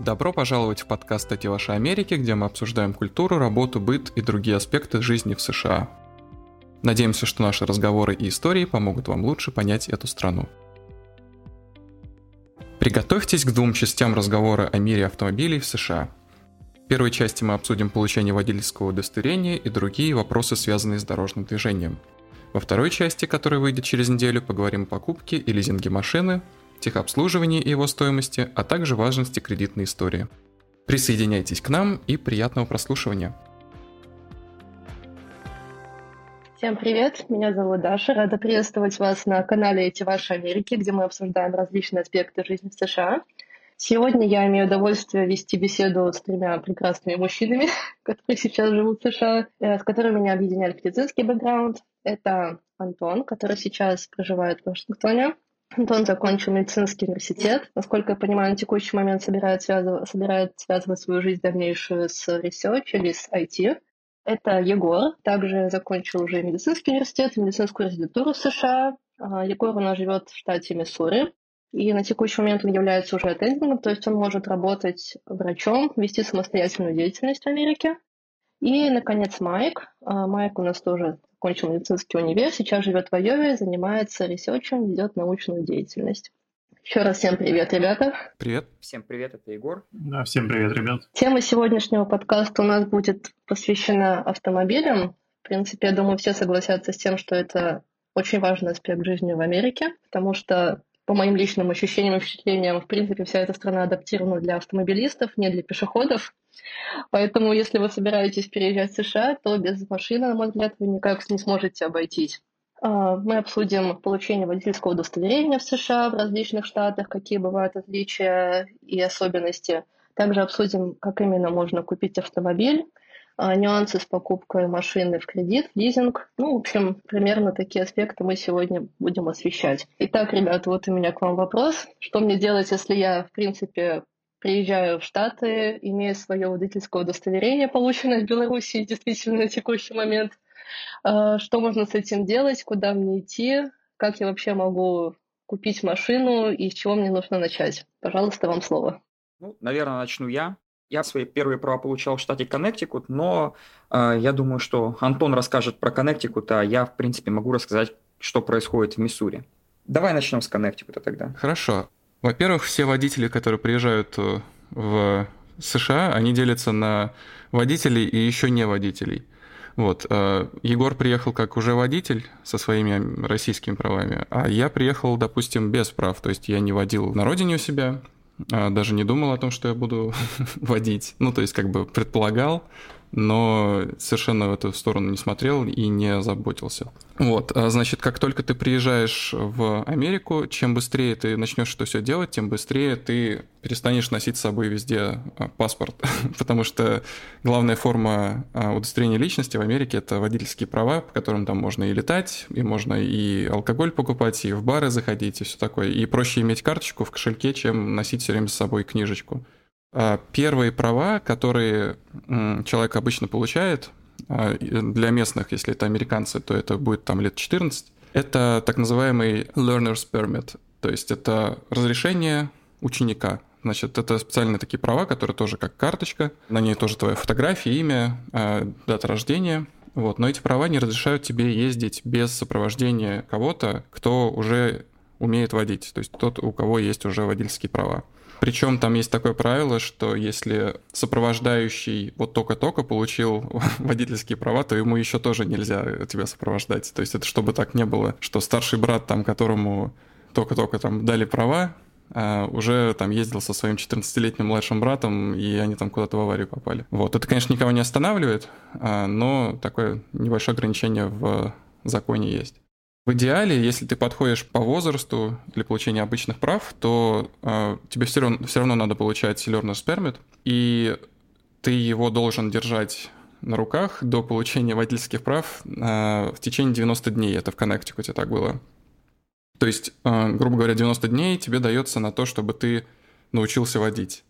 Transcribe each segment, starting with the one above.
Добро пожаловать в подкаст «Эти ваши Америки», где мы обсуждаем культуру, работу, быт и другие аспекты жизни в США. Надеемся, что наши разговоры и истории помогут вам лучше понять эту страну. Приготовьтесь к двум частям разговора о мире автомобилей в США. В первой части мы обсудим получение водительского удостоверения и другие вопросы, связанные с дорожным движением. Во второй части, которая выйдет через неделю, поговорим о покупке и лизинге машины, техобслуживании и его стоимости, а также важности кредитной истории. Присоединяйтесь к нам и приятного прослушивания. Всем привет, меня зовут Даша. Рада приветствовать вас на канале «Эти ваши Америки», где мы обсуждаем различные аспекты жизни в США. Сегодня я имею удовольствие вести беседу с тремя прекрасными мужчинами, которые сейчас живут в США, э, с которыми меня объединяет медицинский бэкграунд. Это Антон, который сейчас проживает в Вашингтоне, Антон закончил медицинский университет. Насколько я понимаю, на текущий момент собирает, связыв... собирает связывать свою жизнь дальнейшую с research или с IT. Это Егор, также закончил уже медицинский университет, медицинскую резидентуру в США. А, Егор у нас живет в штате Миссури. И на текущий момент он является уже аттендингом, то есть он может работать врачом, вести самостоятельную деятельность в Америке. И, наконец, Майк. А, Майк у нас тоже кончил медицинский универ, сейчас живет в Айове, занимается ресерчем, ведет научную деятельность. Еще раз всем привет, ребята. Привет. Всем привет, это Егор. Да, всем привет, ребят. Тема сегодняшнего подкаста у нас будет посвящена автомобилям. В принципе, я думаю, все согласятся с тем, что это очень важный аспект жизни в Америке, потому что по моим личным ощущениям и впечатлениям, в принципе, вся эта страна адаптирована для автомобилистов, не для пешеходов. Поэтому, если вы собираетесь переезжать в США, то без машины, на мой взгляд, вы никак не сможете обойтись. А, мы обсудим получение водительского удостоверения в США в различных штатах, какие бывают отличия и особенности. Также обсудим, как именно можно купить автомобиль, а, нюансы с покупкой машины в кредит, лизинг. Ну, в общем, примерно такие аспекты мы сегодня будем освещать. Итак, ребята, вот у меня к вам вопрос. Что мне делать, если я, в принципе, приезжаю в Штаты, имея свое водительское удостоверение, полученное в Беларуси действительно на текущий момент. А, что можно с этим делать, куда мне идти, как я вообще могу купить машину и с чего мне нужно начать? Пожалуйста, вам слово. Ну, наверное, начну я. Я свои первые права получал в штате Коннектикут, но э, я думаю, что Антон расскажет про Коннектикут, а я, в принципе, могу рассказать, что происходит в Миссури. Давай начнем с Коннектикута тогда. Хорошо. Во-первых, все водители, которые приезжают э, в США, они делятся на водителей и еще не водителей. Вот. Э, Егор приехал как уже водитель со своими российскими правами, а я приехал, допустим, без прав. То есть я не водил на родине у себя, а даже не думал о том, что я буду водить. Ну, то есть как бы предполагал, но совершенно в эту сторону не смотрел и не заботился. Вот, а, значит, как только ты приезжаешь в Америку, чем быстрее ты начнешь это все делать, тем быстрее ты перестанешь носить с собой везде а, паспорт, потому что главная форма а, удостоверения личности в Америке это водительские права, по которым там можно и летать, и можно и алкоголь покупать, и в бары заходить, и все такое. И проще иметь карточку в кошельке, чем носить все время с собой книжечку. А, первые права, которые человек обычно получает, а, для местных, если это американцы, то это будет там лет 14, это так называемый learner's permit, то есть это разрешение ученика. Значит, это специальные такие права, которые тоже как карточка, на ней тоже твоя фотография, имя, а, дата рождения. Вот. Но эти права не разрешают тебе ездить без сопровождения кого-то, кто уже умеет водить, то есть тот, у кого есть уже водительские права. Причем там есть такое правило, что если сопровождающий вот только-только получил водительские права, то ему еще тоже нельзя тебя сопровождать. То есть это чтобы так не было, что старший брат, там, которому только-только там дали права, а уже там ездил со своим 14-летним младшим братом, и они там куда-то в аварию попали. Вот. Это, конечно, никого не останавливает, а, но такое небольшое ограничение в законе есть. В идеале, если ты подходишь по возрасту для получения обычных прав, то э, тебе все равно, все равно надо получать learner's permit, и ты его должен держать на руках до получения водительских прав э, в течение 90 дней. Это в Коннектикуте так было. То есть, э, грубо говоря, 90 дней тебе дается на то, чтобы ты научился водить.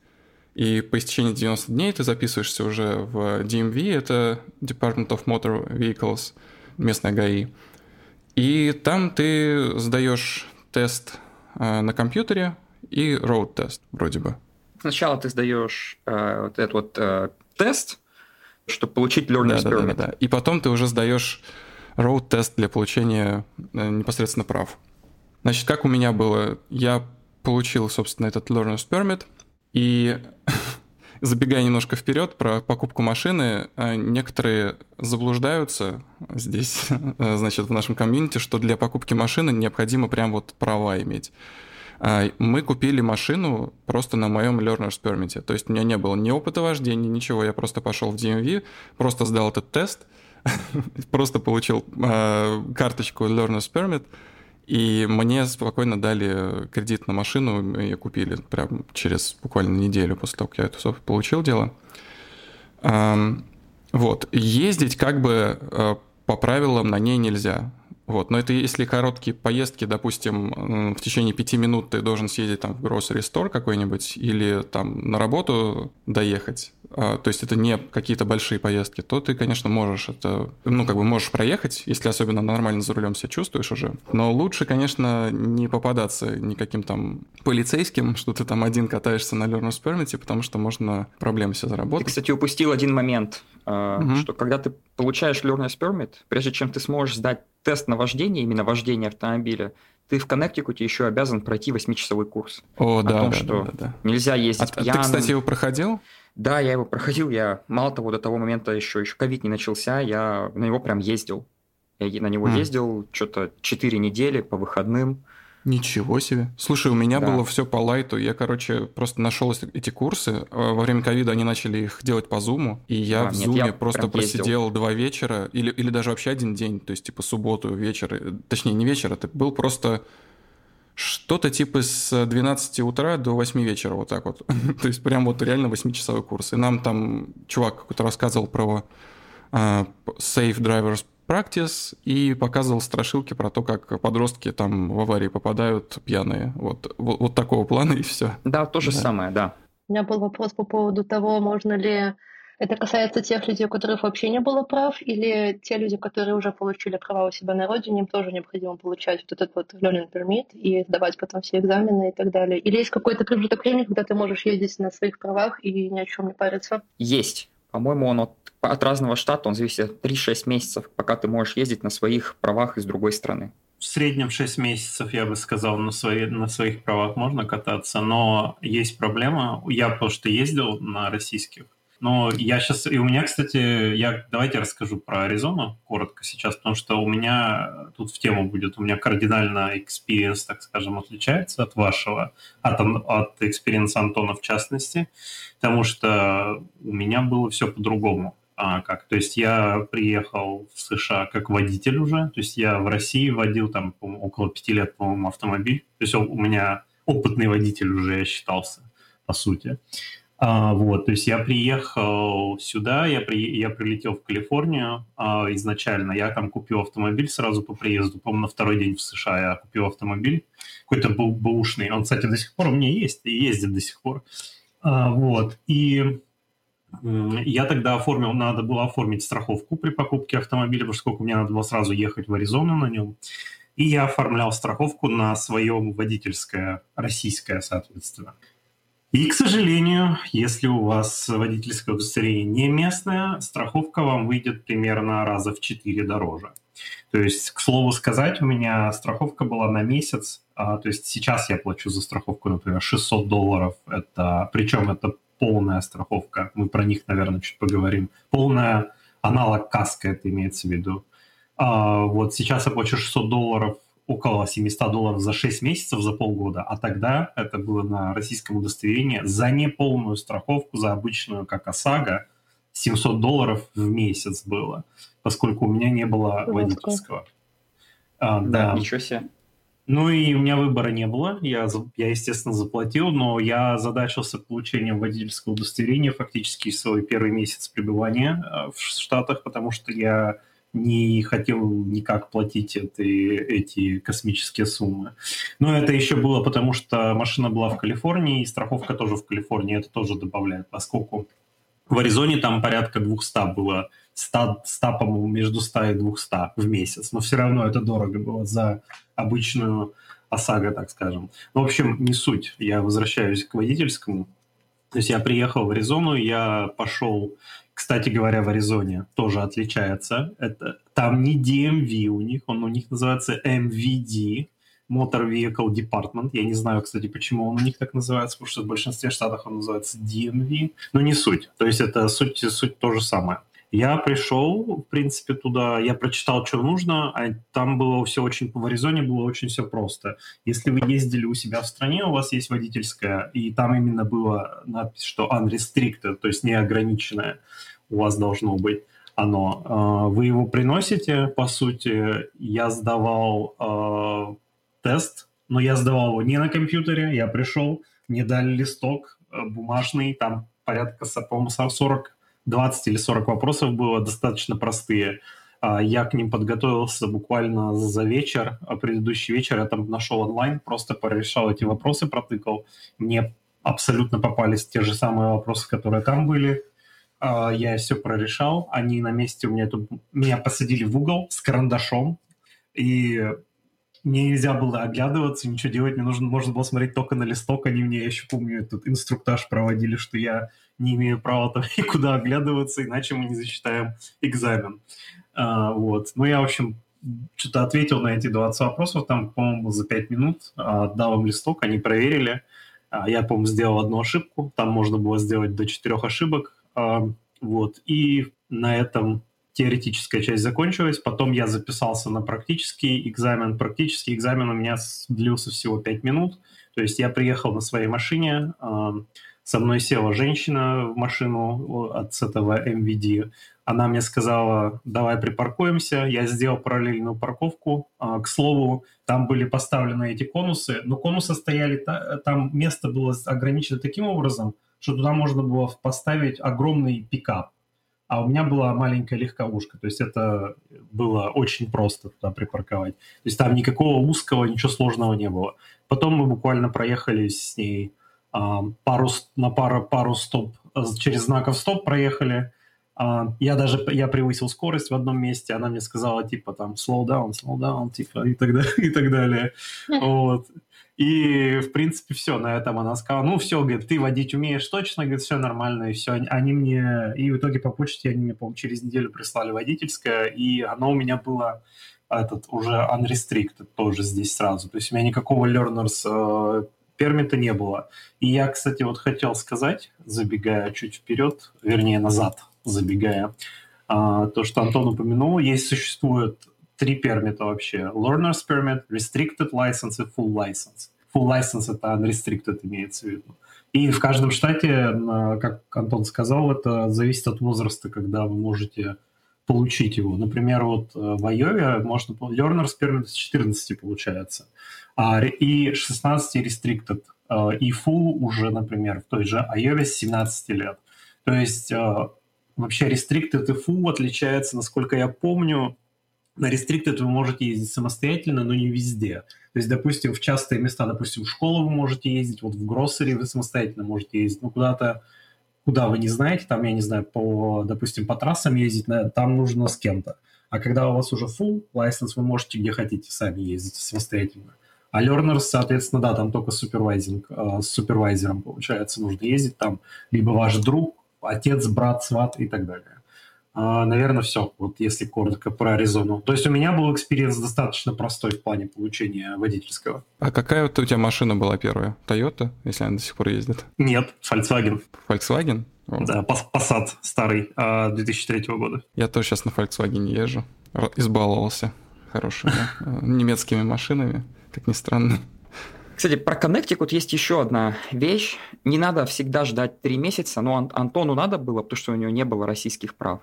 И по истечении 90 дней ты записываешься уже в DMV, это Department of Motor Vehicles, местная ГАИ. И там ты сдаешь тест э, на компьютере и road тест вроде бы. Сначала ты сдаешь э, вот этот вот э, тест, чтобы получить learner's да, permit. Да, да, да. И потом ты уже сдаешь road тест для получения э, непосредственно прав. Значит, как у меня было? Я получил, собственно, этот learner's permit, и забегая немножко вперед про покупку машины, э, некоторые заблуждаются здесь, значит, в нашем комьюнити, что для покупки машины необходимо прям вот права иметь. А, мы купили машину просто на моем learner's permit. То есть у меня не было ни опыта вождения, ничего. Я просто пошел в DMV, просто сдал этот тест, просто получил а, карточку learner's permit, и мне спокойно дали кредит на машину, и купили прям через буквально неделю после того, как я это получил дело. Вот. Ездить как бы а, по правилам на ней нельзя. Вот. Но это если короткие поездки, допустим, в течение пяти минут ты должен съездить там в grocery store какой-нибудь или там на работу доехать, а, то есть это не какие-то большие поездки, то ты, конечно, можешь это, ну, как бы можешь проехать, если особенно нормально за рулем себя чувствуешь уже. Но лучше, конечно, не попадаться никаким там полицейским, что ты там один катаешься на learner's permit, потому что можно проблемы себе заработать. Ты, кстати, упустил один момент, угу. что когда ты получаешь learner's permit, прежде чем ты сможешь сдать тест на вождение, именно вождение автомобиля, ты в Коннектикуте еще обязан пройти 8-часовой курс. О, о да, том, да, что да, да. нельзя ездить а, пьяным. Ты, кстати, его проходил? Да, я его проходил. Я, мало того, до того момента еще, еще ковид не начался, я на него прям ездил. Я на него mm. ездил что-то 4 недели по выходным. Ничего себе. Слушай, у меня Да. было все по лайту. Я, короче, просто нашел эти- курсы. А Во время ковида они начали их делать по зуму. И я А, в нет, зуме я просто прям ездил. просидел два вечера, или, или даже вообще один день, то есть типа субботу, вечер. э, Точнее, не вечер, это был просто что-то типа с 12 утра до 8 вечера, вот так вот. то есть прям вот реально 8-часовой курс. И нам там чувак какой-то рассказывал про а, Safe Drivers Practice и показывал страшилки про то, как подростки там в аварии попадают пьяные. Вот, вот, вот такого плана и все. Да, то же Да. самое, да. У меня был вопрос по поводу того, можно ли это касается тех людей, у которых вообще не было прав, или те люди, которые уже получили права у себя на родине, им тоже необходимо получать вот этот вот learning permit и сдавать потом все экзамены и так далее. Или есть какой-то промежуток времени, когда ты можешь ездить на своих правах и ни о чем не париться? Есть. По-моему, он от, от разного штата, он зависит от 3-6 месяцев, пока ты можешь ездить на своих правах из другой страны. В среднем 6 месяцев, я бы сказал, на, свои, на своих правах можно кататься, но есть проблема. Я что ездил на российских, но я сейчас... И у меня, кстати, я давайте расскажу про Аризону коротко сейчас, потому что у меня тут в тему будет, у меня кардинально experience, так скажем, отличается от вашего, от, от experience Антона в частности, потому что у меня было все по-другому. А, как? То есть я приехал в США как водитель уже, то есть я в России водил там около пяти лет, по-моему, автомобиль. То есть у меня опытный водитель уже я считался, по сути. А, вот, то есть я приехал сюда, я, при, я прилетел в Калифорнию а, изначально, я там купил автомобиль сразу по приезду, по-моему, на второй день в США я купил автомобиль, какой-то был бэушный, он, кстати, до сих пор у меня есть и ездит до сих пор. А, вот, и Я тогда оформил, надо было оформить страховку при покупке автомобиля, поскольку мне надо было сразу ехать в Аризону на нем. И я оформлял страховку на своем водительское, российское, соответственно. И, к сожалению, если у вас водительское удостоверение не местное, страховка вам выйдет примерно раза в 4 дороже. То есть, к слову сказать, у меня страховка была на месяц. а, то есть сейчас я плачу за страховку, например, 600 долларов. Это, причем это полная страховка. Мы про них, наверное, чуть поговорим. Полная аналог каска, это имеется в виду. А, вот сейчас я плачу 600 долларов, около 700 долларов за 6 месяцев, за полгода. А тогда это было на российском удостоверении за неполную страховку, за обычную, как ОСАГО, 700 долларов в месяц было, поскольку у меня не было Жестко. водительского. А, Да, да. ничего себе. Ну и у меня выбора не было. Я, я, естественно, заплатил, но я задачился получением водительского удостоверения фактически свой первый месяц пребывания э, в Штатах, потому что я не хотел никак платить эти, эти космические суммы. Но это еще было потому, что машина была в Калифорнии, и страховка тоже в Калифорнии, это тоже добавляет, поскольку в Аризоне там порядка 200 было, 100, 100 по-моему, между 100 и 200 в месяц, но все равно это дорого было за обычную ОСАГО, так скажем. В общем, не суть. Я возвращаюсь к водительскому. То есть я приехал в Аризону, я пошел, кстати говоря, в Аризоне тоже отличается. Это, там не DMV у них, он у них называется MVD, Motor Vehicle Department. Я не знаю, кстати, почему он у них так называется, потому что в большинстве штатов он называется DMV. Но не суть. То есть это суть, суть то же самое. Я пришел, в принципе, туда, я прочитал, что нужно, а там было все очень, в Аризоне было очень все просто. Если вы ездили у себя в стране, у вас есть водительская, и там именно было надпись, что unrestricted, то есть неограниченное у вас должно быть оно. А, вы его приносите, по сути, я сдавал а, тест, но я сдавал его не на компьютере, я пришел, мне дали листок э, бумажный, там порядка, по-моему, 40 20 или 40 вопросов было, достаточно простые. А, я к ним подготовился буквально за вечер, а предыдущий вечер я там нашел онлайн, просто порешал эти вопросы, протыкал. Мне абсолютно попались те же самые вопросы, которые там были. А, я все прорешал, они на месте у меня тут... Меня посадили в угол с карандашом, и мне нельзя было оглядываться, ничего делать, мне нужно, можно было смотреть только на листок, они мне, я еще помню, этот инструктаж проводили, что я не имею права там никуда оглядываться, иначе мы не засчитаем экзамен. А, вот. Ну, я, в общем, что-то ответил на эти 20 вопросов, там, по-моему, за 5 минут, а, отдал им листок, они проверили. А, я, по-моему, сделал одну ошибку, там можно было сделать до 4 ошибок. А, вот. И на этом теоретическая часть закончилась, потом я записался на практический экзамен. Практический экзамен у меня длился всего 5 минут, то есть я приехал на своей машине, со мной села женщина в машину от этого MVD. Она мне сказала, давай припаркуемся. Я сделал параллельную парковку. А, к слову, там были поставлены эти конусы, но конусы стояли, там место было ограничено таким образом, что туда можно было поставить огромный пикап. А у меня была маленькая легковушка, то есть это было очень просто туда припарковать. То есть там никакого узкого, ничего сложного не было. Потом мы буквально проехали с ней пару, на пару, пару стоп, э, через знаков стоп проехали. А, я даже, я превысил скорость в одном месте, она мне сказала, типа, там, slow down, slow down, типа, и так далее, и так далее. Вот. И, в принципе, все, на этом она сказала, ну, все, говорит, ты водить умеешь точно, говорит, все нормально, и все. Они мне, и в итоге по почте они мне, по через неделю прислали водительское, и оно у меня было этот уже unrestricted тоже здесь сразу. То есть у меня никакого learners пермита не было. И я, кстати, вот хотел сказать, забегая чуть вперед, вернее назад забегая, а, то, что Антон упомянул, есть существует три пермита вообще. Learner's Permit, Restricted License и Full License. Full License — это unrestricted имеется в виду. И в каждом штате, как Антон сказал, это зависит от возраста, когда вы можете получить его. Например, вот э, в Айове можно Learner's Permit с 14 получается. А, и 16 restricted, а, и full уже, например, в той же iOS 17 лет. То есть а, вообще restricted и full отличается, насколько я помню, на restricted вы можете ездить самостоятельно, но не везде. То есть, допустим, в частые места, допустим, в школу вы можете ездить, вот в гроссери вы самостоятельно можете ездить, но куда-то, куда вы не знаете, там, я не знаю, по, допустим, по трассам ездить, там нужно с кем-то. А когда у вас уже full license, вы можете где хотите сами ездить самостоятельно. А learners, соответственно, да, там только supervising, э, с супервайзером, получается, нужно ездить там, либо ваш друг, отец, брат, сват и так далее. Э, наверное, все, вот если коротко про Аризону. То есть у меня был experience достаточно простой в плане получения водительского. А какая вот у тебя машина была первая? Toyota, если она до сих пор ездит? Нет, Volkswagen. Volkswagen? О. Да, Passat старый, 2003 а, года. Я тоже сейчас на Volkswagen езжу. Избаловался хорошими э, немецкими машинами как ни странно. Кстати, про Connecticut есть еще одна вещь. Не надо всегда ждать три месяца, но Антону надо было, потому что у него не было российских прав.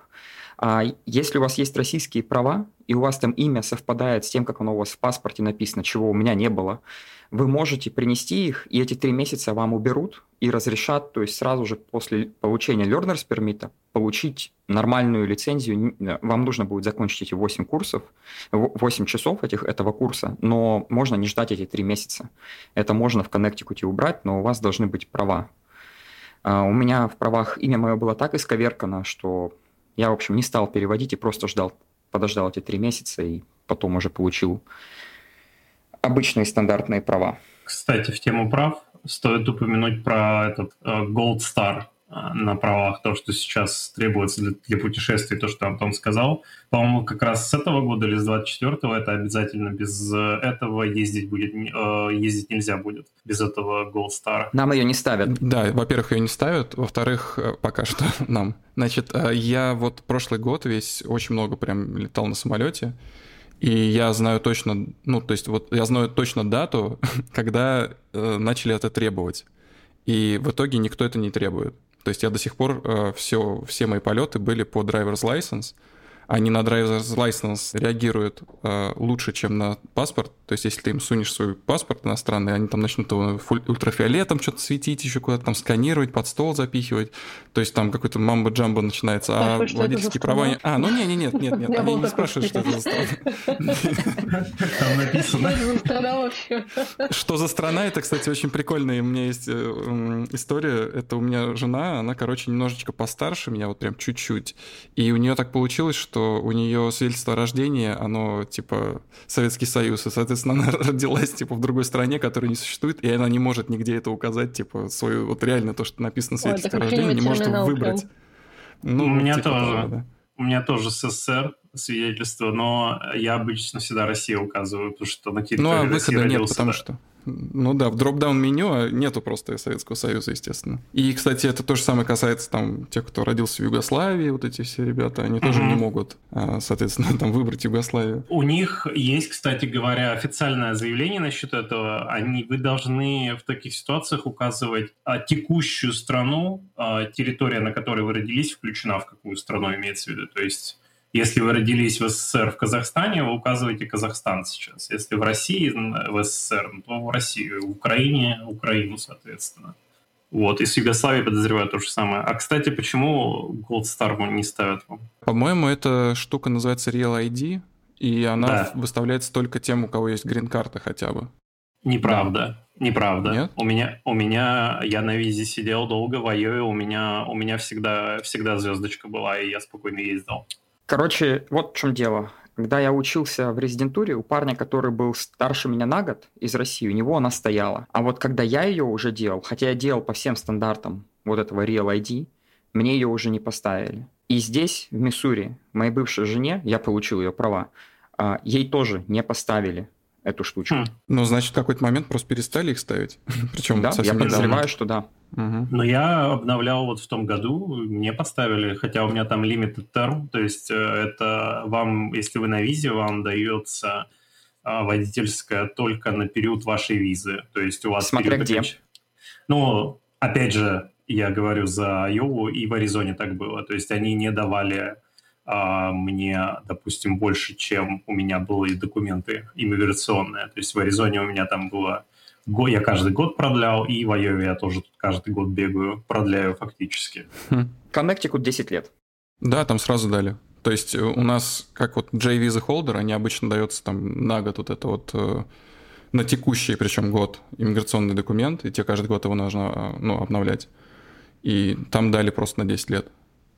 А если у вас есть российские права, и у вас там имя совпадает с тем, как оно у вас в паспорте написано, чего у меня не было, вы можете принести их, и эти три месяца вам уберут и разрешат, то есть сразу же после получения learners permit получить нормальную лицензию. Вам нужно будет закончить эти 8 курсов, 8 часов этих, этого курса, но можно не ждать эти три месяца. Это можно в Connecticut убрать, но у вас должны быть права. А у меня в правах имя мое было так исковеркано, что я, в общем, не стал переводить и просто ждал, подождал эти три месяца и потом уже получил обычные стандартные права. Кстати, в тему прав, стоит упомянуть про этот uh, Gold Star на правах, то, что сейчас требуется для, для путешествий, то, что Антон сказал. По-моему, как раз с этого года или с 24-го это обязательно без этого ездить будет, uh, ездить нельзя будет, без этого Gold Star. Нам ее не ставят. Да, во-первых, ее не ставят, во-вторых, пока что нам. Значит, я вот прошлый год весь очень много прям летал на самолете, и я знаю точно, ну, то есть вот я знаю точно дату, когда э, начали это требовать. И в итоге никто это не требует. То есть я до сих пор э, все, все мои полеты были по driver's license, они на driver's license реагируют э, лучше, чем на паспорт. То есть, если ты им сунешь свой паспорт иностранный, они там начнут его ультрафиолетом что-то светить, еще куда-то там сканировать, под стол запихивать. То есть там какой-то мамбо-джамбо начинается. А это водительские за права... А, ну не, не, нет, нет, нет, они не спрашивают, что это за страна. Там написано. Что за страна вообще? Что за страна? Это, кстати, очень прикольная. У меня есть э, история. Это у меня жена, она, короче, немножечко постарше меня, вот прям чуть-чуть. И у нее так получилось, что у нее свидетельство о рождении, оно типа Советский Союз. И, соответственно, она родилась типа в другой стране, которая не существует, и она не может нигде это указать, типа, свою, вот реально то, что написано в Ой, о рождении, не может выбрать. Ну, У меня типа тоже. того, да. У меня тоже СССР свидетельство, но я обычно всегда Россию указываю, потому что на территории Ну, а России выхода нет, родился, потому да. что... Ну да, в дроп-даун меню а нету просто Советского Союза, естественно. И, кстати, это то же самое касается там тех, кто родился в Югославии, вот эти все ребята, они тоже не могут, а, соответственно, там выбрать Югославию. У них есть, кстати говоря, официальное заявление насчет этого. Они, вы должны в таких ситуациях указывать а, текущую страну, территория, на которой вы родились, включена в какую страну имеется в виду. То есть, если вы родились в СССР в Казахстане, вы указываете Казахстан сейчас. Если в России, в СССР, то в Россию. В Украине, Украину, соответственно. Вот, и с Югославией подозреваю то же самое. А, кстати, почему Gold Star не ставят вам? По-моему, эта штука называется Real ID, и она Да. выставляется только тем, у кого есть грин-карта хотя бы. Неправда. Неправда. Нет? У меня, у меня, я на визе сидел долго в Айове, у меня, у меня всегда, всегда звездочка была, и я спокойно ездил. Короче, вот в чем дело. Когда я учился в резидентуре, у парня, который был старше меня на год из России, у него она стояла. А вот когда я ее уже делал, хотя я делал по всем стандартам вот этого Real ID, мне ее уже не поставили. И здесь, в Миссури, моей бывшей жене, я получил ее права, а, ей тоже не поставили эту штучку. Хм. Ну, значит, в какой-то момент просто перестали их ставить. Причем Да, я совсем недавно. подозреваю, что да. Мгм. Но я обновлял вот в том году, мне поставили, хотя у меня там limited term, то есть э, это вам, если вы на визе, вам дается а, водительская только на период вашей визы. То есть у вас Смотря период где. Ну, опять же, я говорю за Айову, и в Аризоне так было. То есть они не давали мне, допустим, больше, чем у меня были документы иммиграционные. То есть в Аризоне у меня там было... Я каждый год продлял, и в Айове я тоже тут каждый год бегаю, продляю фактически. Коннектикут 10 лет. Да, там сразу дали. То есть э, у нас, как вот J-Visa Holder, они обычно даются там на год вот это вот э, на текущий, причем год, иммиграционный документ, и тебе каждый год его нужно э, ну, обновлять. И там дали просто на 10 лет.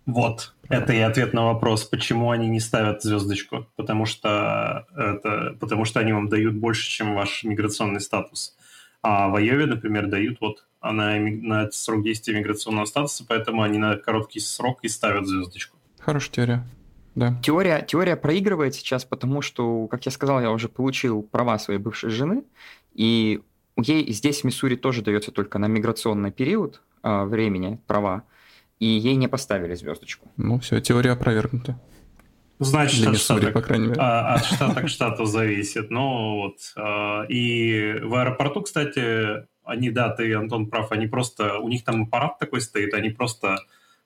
Вот, это и ответ на вопрос, почему они не ставят звездочку. Потому что, это, потому что они вам дают больше, чем ваш миграционный статус. А в Айове, например, дают вот на, имми- на срок действия миграционного статуса, поэтому они на короткий срок и ставят звездочку. Хорошая теория. Да. Теория, теория проигрывает сейчас, потому что, как я сказал, я уже получил права своей бывшей жены, и ей здесь в Миссури тоже дается только на миграционный период а, времени права, и ей не поставили звездочку. Ну все, теория опровергнута. Значит, Для от Миссури, штата, по крайней мере. а, от штата к штату зависит. Ну вот. а, И в аэропорту, кстати, они, да, ты, Антон, прав, они просто, у них там аппарат такой стоит, они просто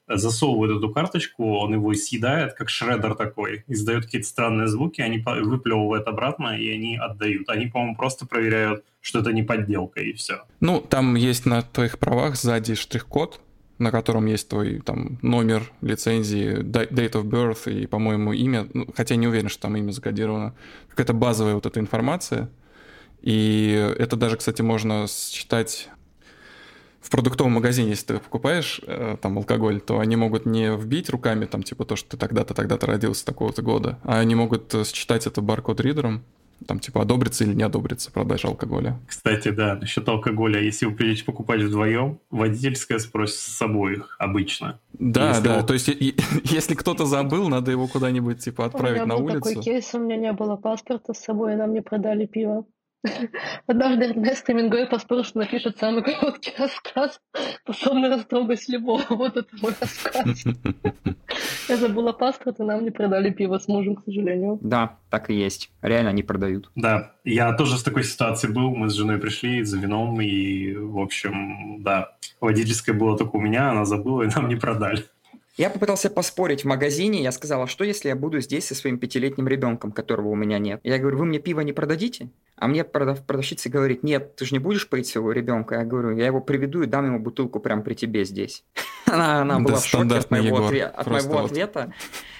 засовывают эту карточку, он его съедает, как шредер такой, издает какие-то странные звуки, они выплевывают обратно, и они отдают. Они, по-моему, просто проверяют, что это не подделка, и все. Ну, там есть на твоих правах сзади штрих-код, на котором есть твой там номер лицензии, date of birth и, по-моему, имя. Ну, хотя не уверен, что там имя закодировано. Какая-то базовая вот эта информация. И это даже, кстати, можно считать в продуктовом магазине, если ты покупаешь э, там алкоголь, то они могут не вбить руками там типа то, что ты тогда-то, тогда-то родился такого-то года, а они могут э, считать это баркод-ридером, там типа одобрится или не одобрится продажа алкоголя. Кстати, да, насчет алкоголя, если вы придете покупать вдвоем, водительская спросит с обоих обычно. Да, если да, он... то есть если кто-то забыл, надо его куда-нибудь типа отправить на улицу. У меня был такой кейс, у меня не было паспорта с собой, и нам не продали пиво. Однажды Эрнест Хемингуэй поспорил, что напишет самый короткий рассказ, способный растрогать любого. Вот это мой рассказ. Я забыла паспорт, и нам не продали пиво с мужем, к сожалению. Да, так и есть. Реально не продают. Да, я тоже в такой ситуации был. Мы с женой пришли за вином, и, в общем, да, водительская была только у меня, она забыла, и нам не продали. Я попытался поспорить в магазине, я сказала, что если я буду здесь со своим пятилетним ребенком, которого у меня нет? Я говорю, вы мне пиво не продадите? А мне продав, продавщица говорит, нет, ты же не будешь поить своего ребенка. Я говорю, я его приведу и дам ему бутылку прямо при тебе здесь. Она, она была в шоке от моего, отве- от моего вот. ответа.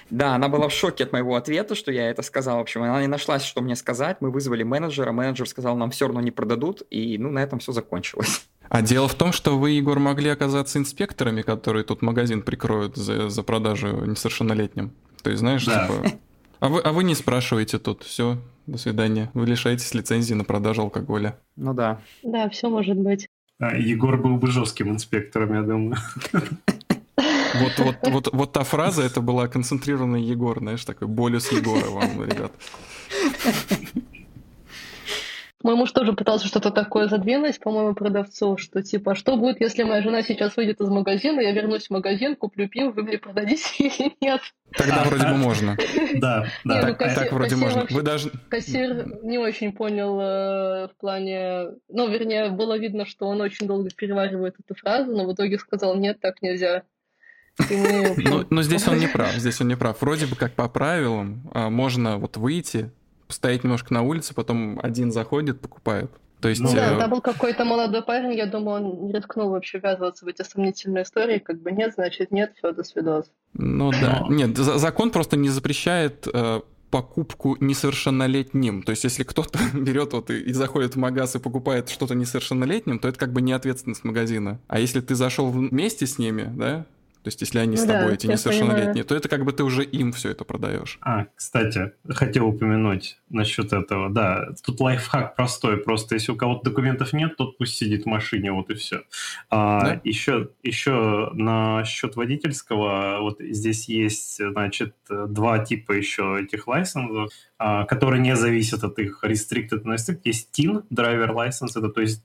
Да, она была в шоке от моего ответа, что я это сказал. В общем, она не нашлась, что мне сказать. Мы вызвали менеджера, менеджер сказал, нам все равно не продадут, и ну на этом все закончилось. А дело в том, что вы, Егор, могли оказаться инспекторами, которые тут магазин прикроют за, за продажу несовершеннолетним. То есть, знаешь, да. типа... А вы, а вы не спрашиваете тут, все, до свидания. Вы лишаетесь лицензии на продажу алкоголя. Ну да. Да, все может быть. А, Егор был бы жестким инспектором, я думаю. Вот, вот, вот, вот та фраза, это была концентрированный Егор, знаешь, такой болюс Егора вам, ребят. Мой муж тоже пытался что-то такое задвинуть, по-моему, продавцу, что типа, что будет, если моя жена сейчас выйдет из магазина, я вернусь в магазин, куплю пиво, вы мне продадите или нет? Тогда вроде бы можно. Да, да. Ну, так вроде можно. Вы даже... Кассир не очень понял э, в плане... Ну, вернее, было видно, что он очень долго переваривает эту фразу, но в итоге сказал, нет, так нельзя. Но, но здесь он не прав, здесь он не прав. Вроде бы как по правилам а, можно вот выйти, стоять немножко на улице, потом один заходит, покупает. То есть, ну, да, э... там был какой-то молодой парень, я думаю, он не рискнул вообще ввязываться в эти сомнительные истории, как бы нет, значит нет, все, до свидос. Ну да, нет, закон просто не запрещает э, покупку несовершеннолетним. То есть, если кто-то берет вот и, и заходит в магаз и покупает что-то несовершеннолетним, то это как бы не ответственность магазина. А если ты зашел вместе с ними, да, то есть, если они ну, с тобой, да, эти несовершеннолетние, понимаю. то это как бы ты уже им все это продаешь. А, кстати, хотел упомянуть насчет этого. Да, тут лайфхак простой. Просто если у кого-то документов нет, тот пусть сидит в машине, вот и все. А, да? еще, еще насчет водительского, вот здесь есть, значит, два типа еще этих лайсенсов, а, которые не зависят от их restricted non Есть TIN, driver license, это то есть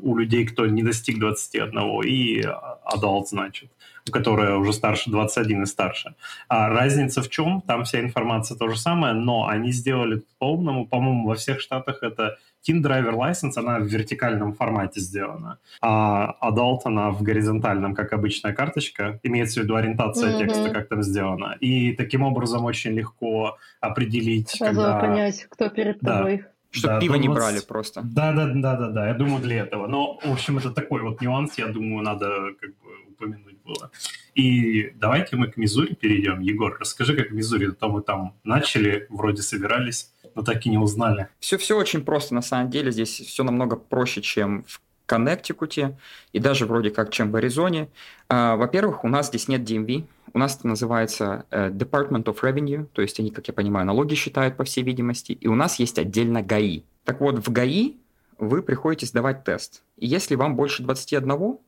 у людей, кто не достиг 21, и adult, значит которая уже старше 21 и старше. А разница в чем? Там вся информация то же самое, но они сделали по-умному, по-моему, во всех штатах это Teen Driver License, она в вертикальном формате сделана, а Adult, она в горизонтальном, как обычная карточка, имеется в виду ориентация mm-hmm. текста, как там сделано. И таким образом очень легко определить, Сразу когда... понять, кто перед да. тобой. Чтобы да, пиво не брали просто. Да, да, да, да, да. Я думаю, для этого. Но, в общем, это такой вот нюанс, я думаю, надо как бы упомянуть было. И давайте мы к Мизури перейдем. Егор, расскажи, как в Мизури, то мы там начали, вроде собирались, но так и не узнали. Все, все очень просто, на самом деле. Здесь все намного проще, чем в Коннектикуте и даже вроде как, чем в Аризоне. А, во-первых, у нас здесь нет DMV, у нас это называется uh, Department of Revenue, то есть они, как я понимаю, налоги считают, по всей видимости, и у нас есть отдельно ГАИ. Так вот, в ГАИ вы приходите сдавать тест. И если вам больше 21,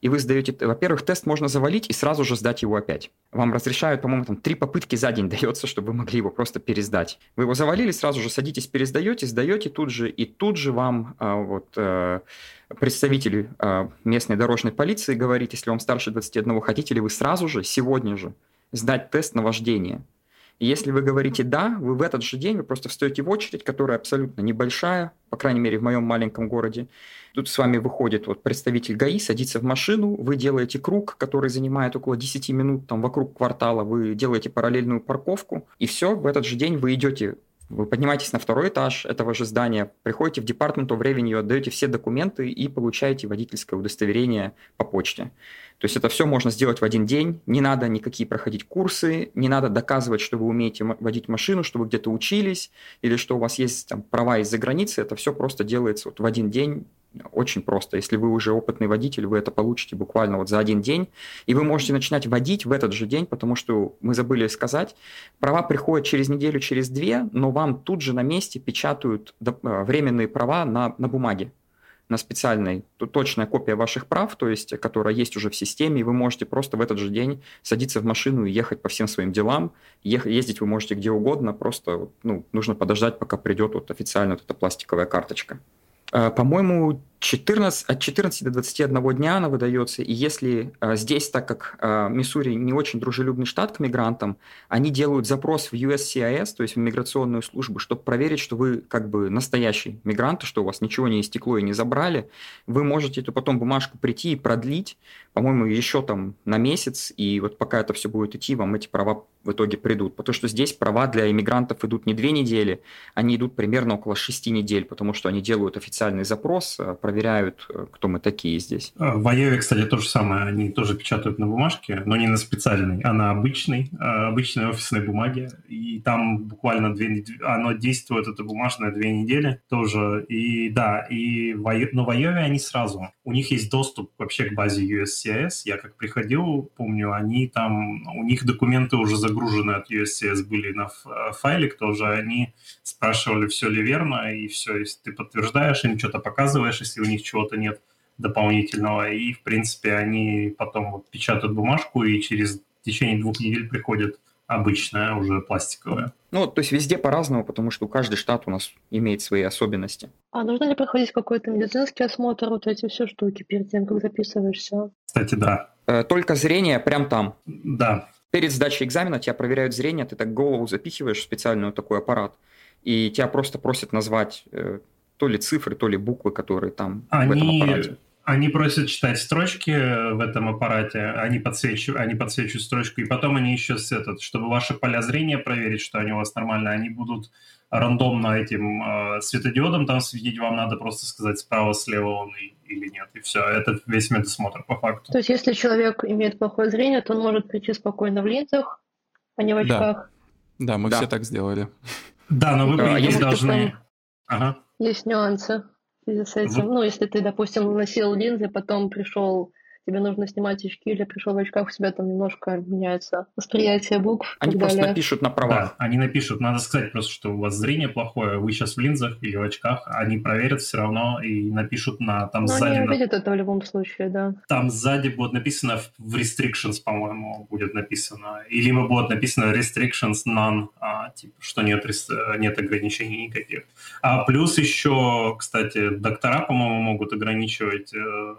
и вы сдаете, во-первых, тест можно завалить и сразу же сдать его опять. Вам разрешают, по-моему, там три попытки за день дается, чтобы вы могли его просто пересдать. Вы его завалили, сразу же садитесь, пересдаете, сдаете тут же, и тут же вам а, вот а, представитель а, местной дорожной полиции говорит, если вам старше 21, хотите ли вы сразу же, сегодня же, сдать тест на вождение. Если вы говорите «да», вы в этот же день вы просто встаете в очередь, которая абсолютно небольшая, по крайней мере, в моем маленьком городе. Тут с вами выходит вот представитель ГАИ, садится в машину, вы делаете круг, который занимает около 10 минут там вокруг квартала, вы делаете параллельную парковку, и все, в этот же день вы идете вы поднимаетесь на второй этаж этого же здания, приходите в Department of Revenue, отдаете все документы и получаете водительское удостоверение по почте. То есть это все можно сделать в один день, не надо никакие проходить курсы, не надо доказывать, что вы умеете водить машину, что вы где-то учились, или что у вас есть там, права из-за границы, это все просто делается вот в один день очень просто. Если вы уже опытный водитель, вы это получите буквально вот за один день, и вы можете начинать водить в этот же день, потому что мы забыли сказать, права приходят через неделю, через две, но вам тут же на месте печатают э, временные права на, на бумаге на специальной, точная копия ваших прав, то есть, которая есть уже в системе, и вы можете просто в этот же день садиться в машину и ехать по всем своим делам. ездить вы можете где угодно, просто ну, нужно подождать, пока придет вот официально вот эта пластиковая карточка. Э, по-моему, 14, от 14 до 21 дня она выдается, и если э, здесь, так как э, Миссури не очень дружелюбный штат к мигрантам, они делают запрос в USCIS, то есть в миграционную службу, чтобы проверить, что вы как бы настоящий мигрант, что у вас ничего не истекло и не забрали, вы можете эту потом бумажку прийти и продлить, по-моему, еще там на месяц, и вот пока это все будет идти, вам эти права в итоге придут. Потому что здесь права для иммигрантов идут не две недели, они идут примерно около шести недель, потому что они делают официальный запрос, э, проверяют, э, кто мы такие здесь. А, в Айове, кстати, то же самое. Они тоже печатают на бумажке, но не на специальной, а на обычной, а, обычной офисной бумаге. И там буквально две оно действует, это бумажная две недели тоже. И да, и в но в Айове они сразу. У них есть доступ вообще к базе USCIS. Я как приходил, помню, они там, у них документы уже загружены от USCIS были на файлик тоже. Они спрашивали, все ли верно, и все, если ты подтверждаешь, им что-то показываешь, если у них чего-то нет дополнительного, и, в принципе, они потом вот печатают бумажку, и через течение двух недель приходит обычная, уже пластиковая. Ну, то есть везде по-разному, потому что каждый штат у нас имеет свои особенности. А нужно ли проходить какой-то медицинский осмотр, вот эти все штуки, перед тем, как записываешься? Кстати, да. Э, только зрение прям там. Да. Перед сдачей экзамена тебя проверяют зрение, ты так голову запихиваешь в специальный такой аппарат, и тебя просто просят назвать э, то ли цифры, то ли буквы, которые там Они... в этом аппарате. Они просят читать строчки в этом аппарате, они подсвечивают, они подсвечивают строчку, и потом они еще с этот, чтобы ваши поля зрения проверить, что они у вас нормально, они будут рандомно этим э, светодиодом там светить, вам надо просто сказать справа, слева он или нет, и все. Это весь медосмотр по факту. То есть если человек имеет плохое зрение, то он может прийти спокойно в линзах, а не в очках? Да, да мы да. все так сделали. Да, но вы а, должны... Ага. Есть нюансы в связи с этим. Ну, если ты, допустим, носил линзы, потом пришел тебе нужно снимать очки или пришел в очках, у тебя там немножко меняется восприятие букв. Они просто далее. напишут на правах. Да, они напишут. Надо сказать просто, что у вас зрение плохое, вы сейчас в линзах или в очках, они проверят все равно и напишут на там Но сзади. они на... увидят это в любом случае, да. Там сзади будет написано в restrictions, по-моему, будет написано. И либо будет написано restrictions none, а, типа, что нет, нет ограничений никаких. А плюс еще, кстати, доктора, по-моему, могут ограничивать э,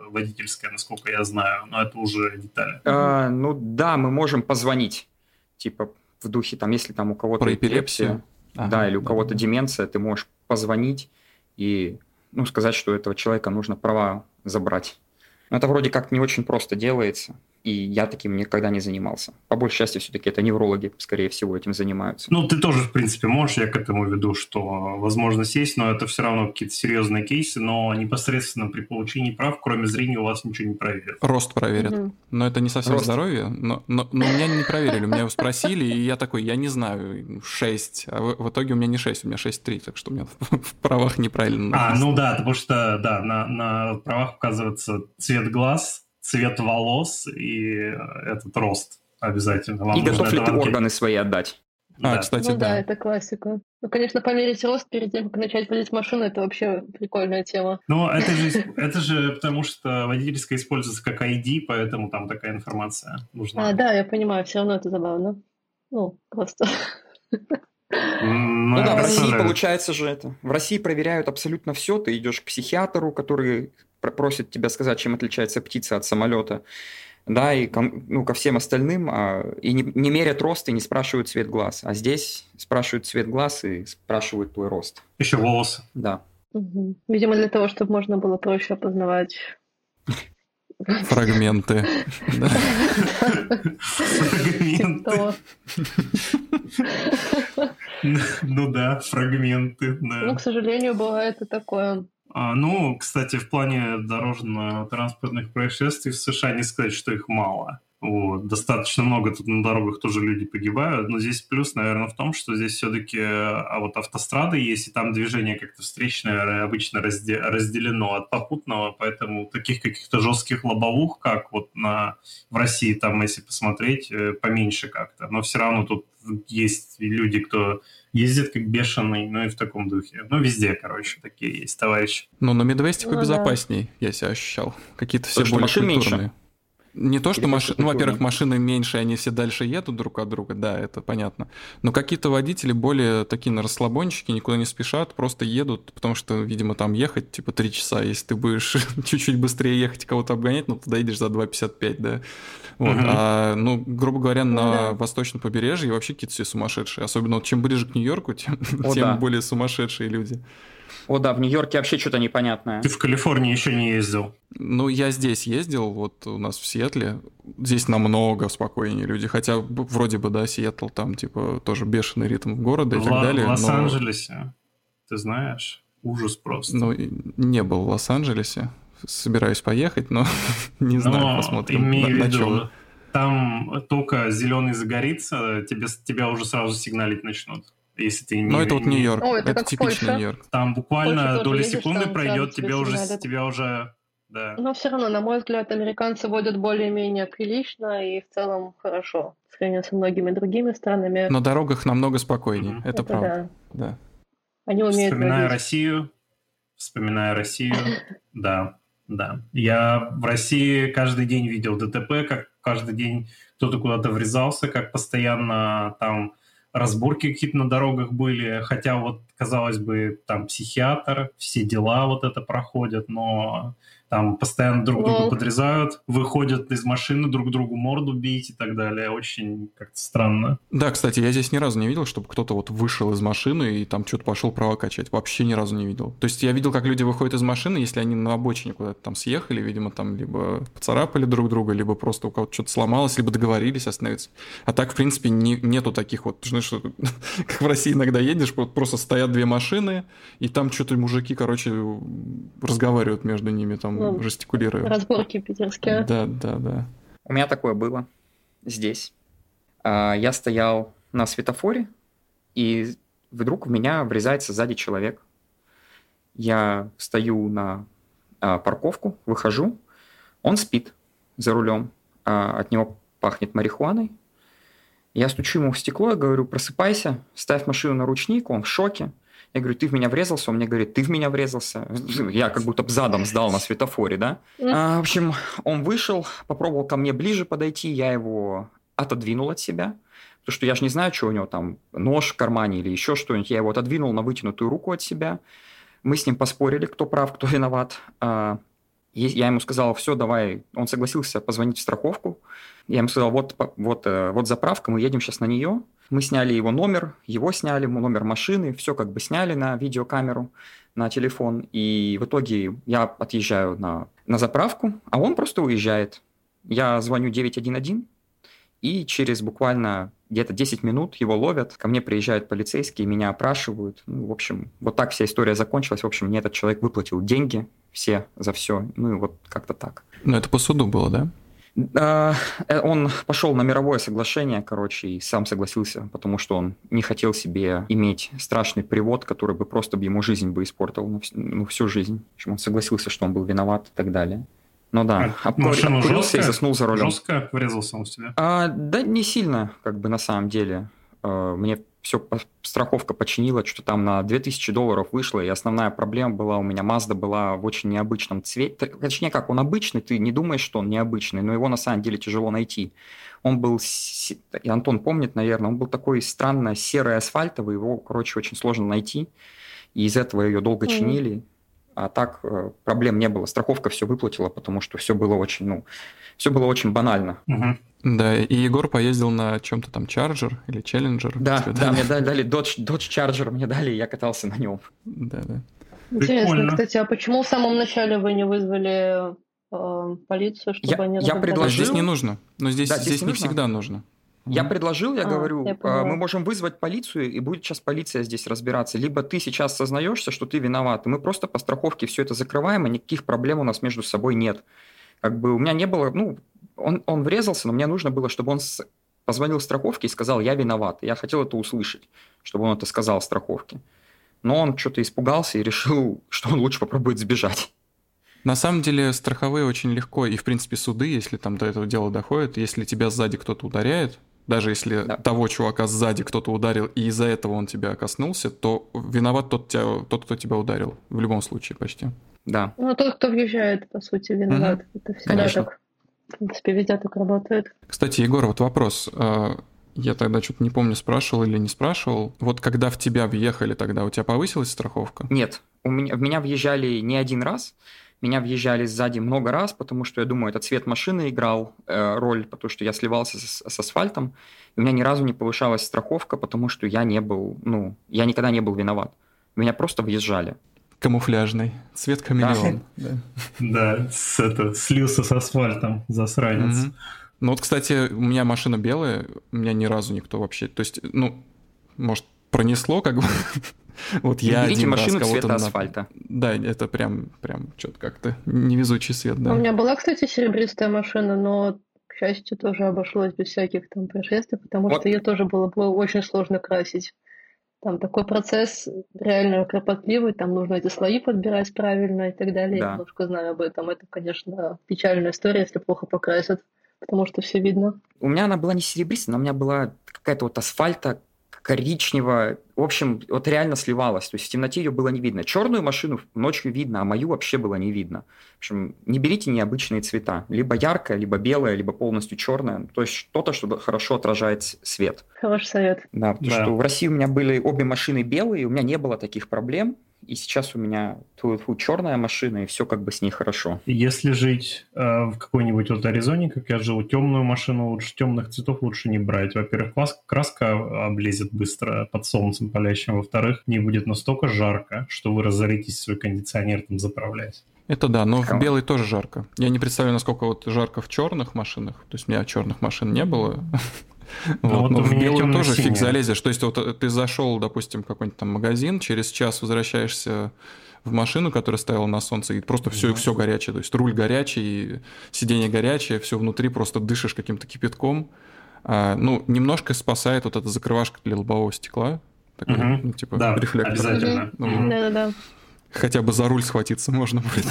водительское, насколько я знаю знаю, но это уже детали. А, ну да, мы можем позвонить, типа в духе, там, если там у кого-то Про эпилепсию, ага, да, или у кого-то да. деменция, ты можешь позвонить и ну, сказать, что этого человека нужно права забрать. Но это вроде как не очень просто делается и я таким никогда не занимался. По большей части все-таки это неврологи, скорее всего, этим занимаются. Ну, ты тоже, в принципе, можешь, я к этому веду, что возможность есть, но это все равно какие-то серьезные кейсы, но непосредственно при получении прав, кроме зрения, у вас ничего не проверят. Рост проверят. Угу. Но это не совсем Рост. здоровье, но, но, но меня не проверили, меня спросили, и я такой, я не знаю, 6, а в, в итоге у меня не 6, у меня 6,3, так что у меня в правах неправильно А, ну да, потому что, да, на, на правах указывается цвет глаз, цвет волос и этот рост обязательно. Вам и готов ли ты органы свои отдать? А, да. кстати, ну, да. да, это классика. Ну, конечно, померить рост перед тем, как начать водить машину, это вообще прикольная тема. Ну, это же, это же потому, что водительская используется как ID, поэтому там такая информация нужна. А, да, я понимаю, все равно это забавно. Ну, просто... Ну, ну да, в России получается же это. В России проверяют абсолютно все. Ты идешь к психиатру, который просит тебя сказать, чем отличается птица от самолета, да, и ну, ко всем остальным, а, и не, не мерят рост и не спрашивают цвет глаз. А здесь спрашивают цвет глаз и спрашивают твой рост. Еще волосы. Да. Угу. Видимо, для того, чтобы можно было проще опознавать Фрагменты. Фрагменты. Ну да, фрагменты. Ну, к сожалению, бывает и такое. А, ну, кстати, в плане дорожно-транспортных происшествий в США не сказать, что их мало. Вот. Достаточно много тут на дорогах тоже люди погибают, но здесь плюс, наверное, в том, что здесь все-таки а вот автострады есть, и там движение как-то встречное обычно разде- разделено от попутного, поэтому таких каких-то жестких лобовух, как вот на, в России, там, если посмотреть, э, поменьше как-то. Но все равно тут есть люди, кто ездит как бешеный, ну и в таком духе. Ну, везде, короче, такие есть товарищи. Ну, на Медвесте ну, побезопасней, да. я себя ощущал. Какие-то все более культурные. Меньше. Не то, что машины, ну, во-первых, машины меньше, они все дальше едут друг от друга, да, это понятно. Но какие-то водители более такие на расслабончики, никуда не спешат, просто едут, потому что, видимо, там ехать типа 3 часа. Если ты будешь чуть-чуть быстрее ехать кого-то обгонять, ну, ты доедешь за 2,55, да. Вот. Угу. А, ну, грубо говоря, ну, на да. восточном побережье вообще какие-то все сумасшедшие. Особенно вот чем ближе к Нью-Йорку, тем, О, тем да. более сумасшедшие люди. О да, в Нью-Йорке вообще что-то непонятное. Ты в Калифорнии еще не ездил? Ну, я здесь ездил, вот у нас в Сиэтле. Здесь намного спокойнее люди. Хотя вроде бы, да, Сиэтл там типа тоже бешеный ритм города и в так далее. В Лос-Анджелесе, но... ты знаешь, ужас просто. Ну, не был в Лос-Анджелесе. Собираюсь поехать, но не знаю, посмотрим имею на, в на чем. Там только зеленый загорится, тебе, тебя уже сразу сигналить начнут если ты не... Ну, это вот Нью-Йорк. О, это, это типичный Нью-Йорк. Там буквально доля секунды пройдет, тебе уже, тебя уже... Да. Но все равно, на мой взгляд, американцы водят более-менее прилично и в целом хорошо, в сравнении со многими другими странами. На дорогах намного спокойнее, mm-hmm. это, это правда. Да. да. Они умеют Вспоминая водить. Россию, вспоминая Россию, да, да. Я в России каждый день видел ДТП, как каждый день кто-то куда-то врезался, как постоянно там разборки какие-то на дорогах были, хотя вот, казалось бы, там психиатр, все дела вот это проходят, но там постоянно друг друга подрезают, выходят из машины, друг другу морду бить и так далее. Очень как-то странно. Да, кстати, я здесь ни разу не видел, чтобы кто-то вот вышел из машины и там что-то пошел права качать. Вообще ни разу не видел. То есть я видел, как люди выходят из машины, если они на обочине куда-то там съехали, видимо, там либо поцарапали друг друга, либо просто у кого-то что-то сломалось, либо договорились остановиться. А так, в принципе, не, нету таких вот, знаешь, как в России иногда едешь, просто стоят две машины, и там что-то мужики, короче, разговаривают между ними, там ну, жестикулирую. Разборки питерские. Да, да, да. У меня такое было здесь. А, я стоял на светофоре, и вдруг в меня врезается сзади человек. Я стою на а, парковку, выхожу, он спит за рулем, а, от него пахнет марихуаной. Я стучу ему в стекло, я говорю, просыпайся, ставь машину на ручник, он в шоке. Я говорю, ты в меня врезался? Он мне говорит, ты в меня врезался. Я как будто задом сдал на светофоре, да? А, в общем, он вышел, попробовал ко мне ближе подойти, я его отодвинул от себя. Потому что я же не знаю, что у него там, нож в кармане или еще что-нибудь. Я его отодвинул на вытянутую руку от себя. Мы с ним поспорили, кто прав, кто виноват. А, я ему сказал, все, давай. Он согласился позвонить в страховку. Я ему сказал, вот, вот, э, вот заправка, мы едем сейчас на нее. Мы сняли его номер, его сняли, номер машины, все как бы сняли на видеокамеру, на телефон. И в итоге я отъезжаю на, на заправку, а он просто уезжает. Я звоню 911, и через буквально где-то 10 минут его ловят, ко мне приезжают полицейские, меня опрашивают. Ну, в общем, вот так вся история закончилась. В общем, мне этот человек выплатил деньги все за все. Ну и вот как-то так. Ну это по суду было, да? Э, он пошел на мировое соглашение, короче, и сам согласился, потому что он не хотел себе иметь страшный привод, который бы просто ему жизнь бы испортил, ну, ну, всю жизнь. В общем, он согласился, что он был виноват и так далее. Ну да, а машину жестко, и заснул за рулем. Жестко врезался он в тебя? А, да не сильно, как бы на самом деле. А, мне все страховка починила, что там на 2000 долларов вышло, и основная проблема была у меня, Mazda была в очень необычном цвете, точнее как, он обычный, ты не думаешь, что он необычный, но его на самом деле тяжело найти. Он был, и Антон помнит, наверное, он был такой странно серый асфальтовый, его, короче, очень сложно найти, и из этого ее долго mm-hmm. чинили, а так э, проблем не было. Страховка все выплатила, потому что все было очень, ну, все было очень банально. Угу. Да, и Егор поездил на чем-то там Charger или Challenger. Да, да, мне дали, дали Dodge, Dodge Charger, мне дали, и я катался на нем. Да, да. Интересно, Прикольно. кстати, а почему в самом начале вы не вызвали э, полицию, чтобы я, они я предложил... Здесь не нужно, но здесь, да, здесь, здесь не, не всегда нужно. Я предложил, я а, говорю, я «А, мы можем вызвать полицию, и будет сейчас полиция здесь разбираться. Либо ты сейчас сознаешься, что ты виноват, и мы просто по страховке все это закрываем, и никаких проблем у нас между собой нет. Как бы у меня не было, ну, он, он врезался, но мне нужно было, чтобы он с... позвонил страховке и сказал, я виноват. Я хотел это услышать, чтобы он это сказал страховке. Но он что-то испугался и решил, что он лучше попробует сбежать. На самом деле страховые очень легко, и в принципе суды, если там до этого дела доходит, если тебя сзади кто-то ударяет, даже если да. того чувака сзади кто-то ударил, и из-за этого он тебя коснулся, то виноват тот, тебя, тот, кто тебя ударил. В любом случае почти. Да. Ну, тот, кто въезжает, по сути, виноват. Угу. Это всегда Конечно. так. В принципе, везде так работает. Кстати, Егор, вот вопрос. А, я тогда что-то не помню, спрашивал или не спрашивал. Вот когда в тебя въехали тогда, у тебя повысилась страховка? Нет. У меня, в меня въезжали не один раз. Меня въезжали сзади много раз, потому что, я думаю, этот цвет машины играл э, роль, потому что я сливался с, с асфальтом. И у меня ни разу не повышалась страховка, потому что я не был, ну, я никогда не был виноват. Меня просто въезжали. Камуфляжный. Цвет хамелеон. Да, да с, это, слился с асфальтом, засранец. Угу. Ну вот, кстати, у меня машина белая, у меня ни разу никто вообще... То есть, ну, может, пронесло как бы... Вот я Берите машину цвета асфальта. Да, это прям, прям что-то как-то невезучий свет, да. У меня была, кстати, серебристая машина, но, к счастью, тоже обошлось без всяких там происшествий, потому вот. что ее тоже было, было очень сложно красить. Там такой процесс реально кропотливый, там нужно эти слои подбирать правильно и так далее. Да. Я немножко знаю об этом. Это, конечно, печальная история, если плохо покрасят, потому что все видно. У меня она была не серебристая, но у меня была какая-то вот асфальта коричневая. В общем, вот реально сливалась. То есть в темноте ее было не видно. Черную машину ночью видно, а мою вообще было не видно. В общем, не берите необычные цвета. Либо яркое, либо белое, либо полностью черное. То есть что-то, что хорошо отражает свет. Хороший совет. Да, потому да. что в России у меня были обе машины белые, у меня не было таких проблем и сейчас у меня фу, фу, черная машина, и все как бы с ней хорошо. Если жить э, в какой-нибудь вот Аризоне, как я жил, темную машину лучше, темных цветов лучше не брать. Во-первых, краска облезет быстро под солнцем палящим. Во-вторых, не будет настолько жарко, что вы разоритесь свой кондиционер там заправлять. Это да, но в белой тоже жарко. Я не представляю, насколько вот жарко в черных машинах. То есть у меня черных машин не было. Ну, вот, но в белую тоже фиг залезешь. То есть вот э, ты зашел, допустим, в какой-нибудь там магазин, через час возвращаешься в машину, которая стояла на солнце, и просто все, mm все горячее. То есть руль горячий, сиденье горячее, все внутри просто дышишь каким-то кипятком. А, ну, немножко спасает вот эта закрывашка для лобового стекла. Такой, mm ну, типа, да, рефлектор. обязательно. Да-да-да. Хотя бы за руль схватиться можно будет.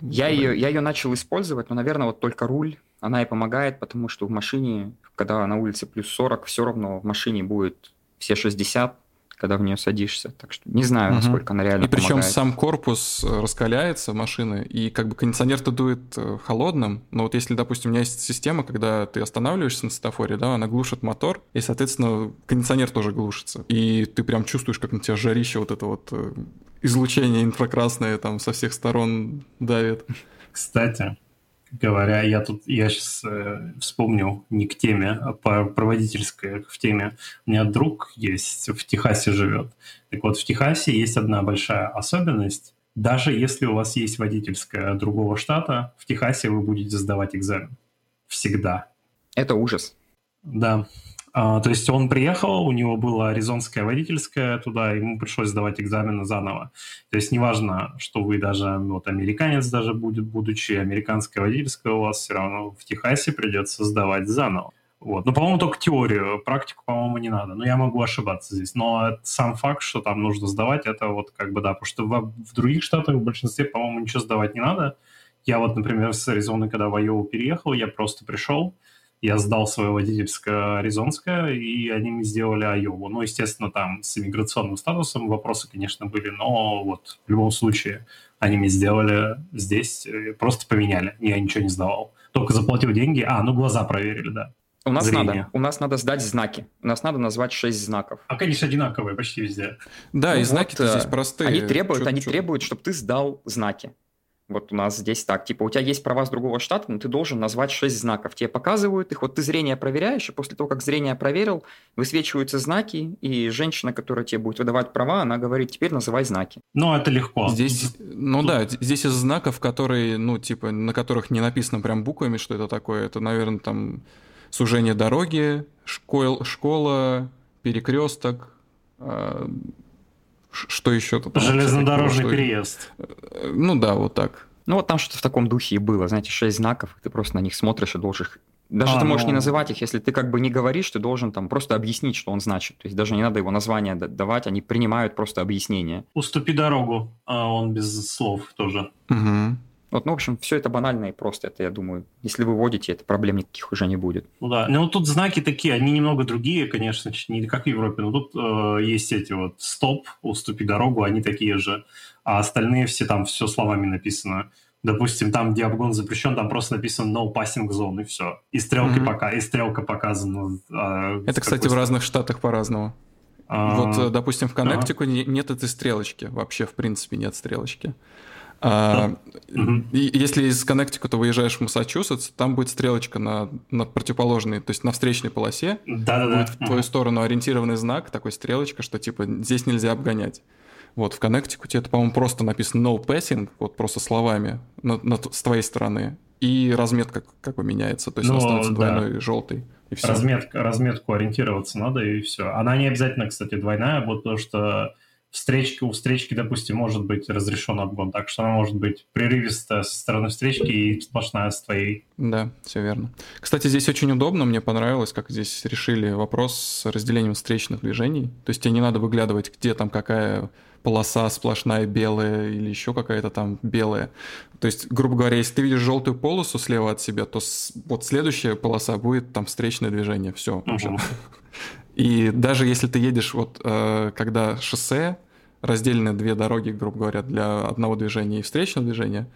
я, ее, я ее начал использовать, но, наверное, вот только руль, она и помогает, потому что в машине, когда на улице плюс 40, все равно в машине будет все 60, когда в нее садишься. Так что не знаю, угу. насколько она реально И причем помогает. сам корпус э, раскаляется машины, и как бы кондиционер-то дует э, холодным, но вот если, допустим, у меня есть система, когда ты останавливаешься на светофоре, да, она глушит мотор, и, соответственно, кондиционер тоже глушится. И ты прям чувствуешь, как на тебя жарище вот это вот э, излучение инфракрасное там со всех сторон давит. Кстати, говоря, я тут, я сейчас э, вспомнил не к теме, а по проводительской в теме. У меня друг есть, в Техасе живет. Так вот, в Техасе есть одна большая особенность. Даже если у вас есть водительская другого штата, в Техасе вы будете сдавать экзамен. Всегда. Это ужас. Да. А, то есть он приехал, у него было аризонское водительское туда, ему пришлось сдавать экзамены заново. То есть неважно, что вы даже, вот американец даже будет, будучи американское водительское у вас, все равно в Техасе придется сдавать заново. Вот. Ну, по-моему, только теорию, практику, по-моему, не надо. Но я могу ошибаться здесь. Но сам факт, что там нужно сдавать, это вот как бы, да, потому что в, в других штатах в большинстве, по-моему, ничего сдавать не надо. Я вот, например, с Аризоны, когда в Айову переехал, я просто пришел, я сдал свое водительское аризонское, и они мне сделали Айову. Ну, естественно, там с иммиграционным статусом вопросы, конечно, были, но вот в любом случае они мне сделали здесь, э, просто поменяли, я ничего не сдавал. Только заплатил деньги, а, ну глаза проверили, да. У нас Зрение. надо, у нас надо сдать знаки. У нас надо назвать шесть знаков. А конечно одинаковые почти везде. Да, ну и знаки вот, здесь простые. Они требуют, чё, они чё? требуют, чтобы ты сдал знаки. Вот у нас здесь так, типа, у тебя есть права с другого штата, но ты должен назвать шесть знаков. Тебе показывают их, вот ты зрение проверяешь, и после того, как зрение проверил, высвечиваются знаки, и женщина, которая тебе будет выдавать права, она говорит, теперь называй знаки. Ну, это легко. Здесь, ну Тут... да, здесь из знаков, которые, ну, типа, на которых не написано прям буквами, что это такое, это, наверное, там сужение дороги, школ, школа, перекресток, а, что еще тут? Железнодорожный переезд. Ну да, вот так. Ну вот там что-то в таком духе и было, знаете, шесть знаков, ты просто на них смотришь и должен даже а, ты можешь ну... не называть их, если ты как бы не говоришь, ты должен там просто объяснить, что он значит. То есть даже не надо его название давать, они принимают просто объяснение. Уступи дорогу, а он без слов тоже. Угу. Вот, ну, в общем, все это банально и просто. Это, я думаю, если вы вводите, это проблем никаких уже не будет. Ну да, ну тут знаки такие, они немного другие, конечно, не как в Европе, но тут э, есть эти вот стоп, уступи дорогу, они такие же, а остальные все там все словами написано. Допустим, там, где обгон запрещен, там просто написано no passing zone, и все. И стрелки mm-hmm. пока, и стрелка показана. А, это, кстати, в разных штатах по-разному. А... Вот, э, допустим, в Коннектику нет этой стрелочки. Вообще, в принципе, нет стрелочки. А, mm-hmm. Если из Коннектикута выезжаешь в Массачусетс, там будет стрелочка на, на противоположной, то есть на встречной полосе. Да-да-да. Будет в твою mm-hmm. сторону ориентированный знак, такой стрелочка, что типа здесь нельзя обгонять. Вот, в Коннектикуте это, по-моему, просто написано no passing, вот просто словами на, на, с твоей стороны. И разметка как бы меняется, то есть Но, она становится да. двойной желтой. И все. Разметка, разметку ориентироваться надо, и все. Она не обязательно, кстати, двойная, вот потому что встречки, у встречки, допустим, может быть разрешен обгон, так что она может быть прерывистая со стороны встречки и сплошная с твоей. Да, все верно. Кстати, здесь очень удобно, мне понравилось, как здесь решили вопрос с разделением встречных движений. То есть тебе не надо выглядывать, где там какая полоса сплошная белая или еще какая-то там белая. То есть, грубо говоря, если ты видишь желтую полосу слева от себя, то с, вот следующая полоса будет там встречное движение. Все. Угу. И даже если ты едешь, вот э, когда шоссе, разделены две дороги, грубо говоря, для одного движения и встречного движения,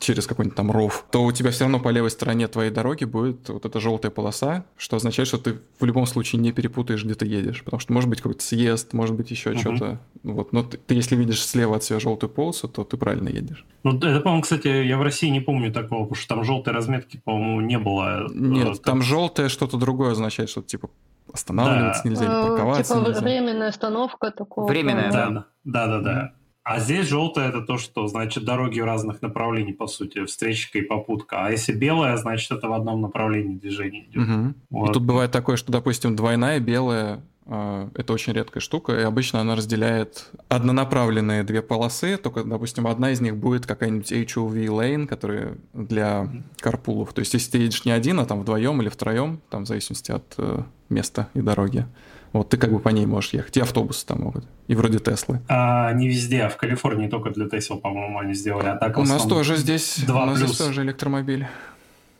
через какой-нибудь там ров, то у тебя все равно по левой стороне твоей дороги будет вот эта желтая полоса, что означает, что ты в любом случае не перепутаешь, где ты едешь. Потому что может быть какой-то съезд, может быть еще uh-huh. что-то. Вот. Но ты, ты, если видишь слева от себя желтую полосу, то ты правильно едешь. Ну, это, по-моему, кстати, я в России не помню такого, потому что там желтой разметки, по-моему, не было. Нет, как... там желтое что-то другое означает, что типа останавливаться да. нельзя, или э, парковаться типа нельзя. временная остановка такого. Временная, да. Да, да, да. А здесь желтое это то, что значит дороги разных направлений, по сути, встречка и попутка. А если белая, значит это в одном направлении движения идет. Угу. Вот. И тут бывает такое, что, допустим, двойная белая это очень редкая штука, и обычно она разделяет однонаправленные две полосы, только, допустим, одна из них будет какая-нибудь HOV lane, которая для карпулов. То есть, если ты едешь не один, а там вдвоем или втроем, там в зависимости от э, места и дороги, вот ты как бы по ней можешь ехать. И автобусы там могут. И вроде Теслы. А, не везде, а в Калифорнии только для Тесла, по-моему, они сделали. А так у нас тоже здесь, 2 у нас здесь тоже электромобиль.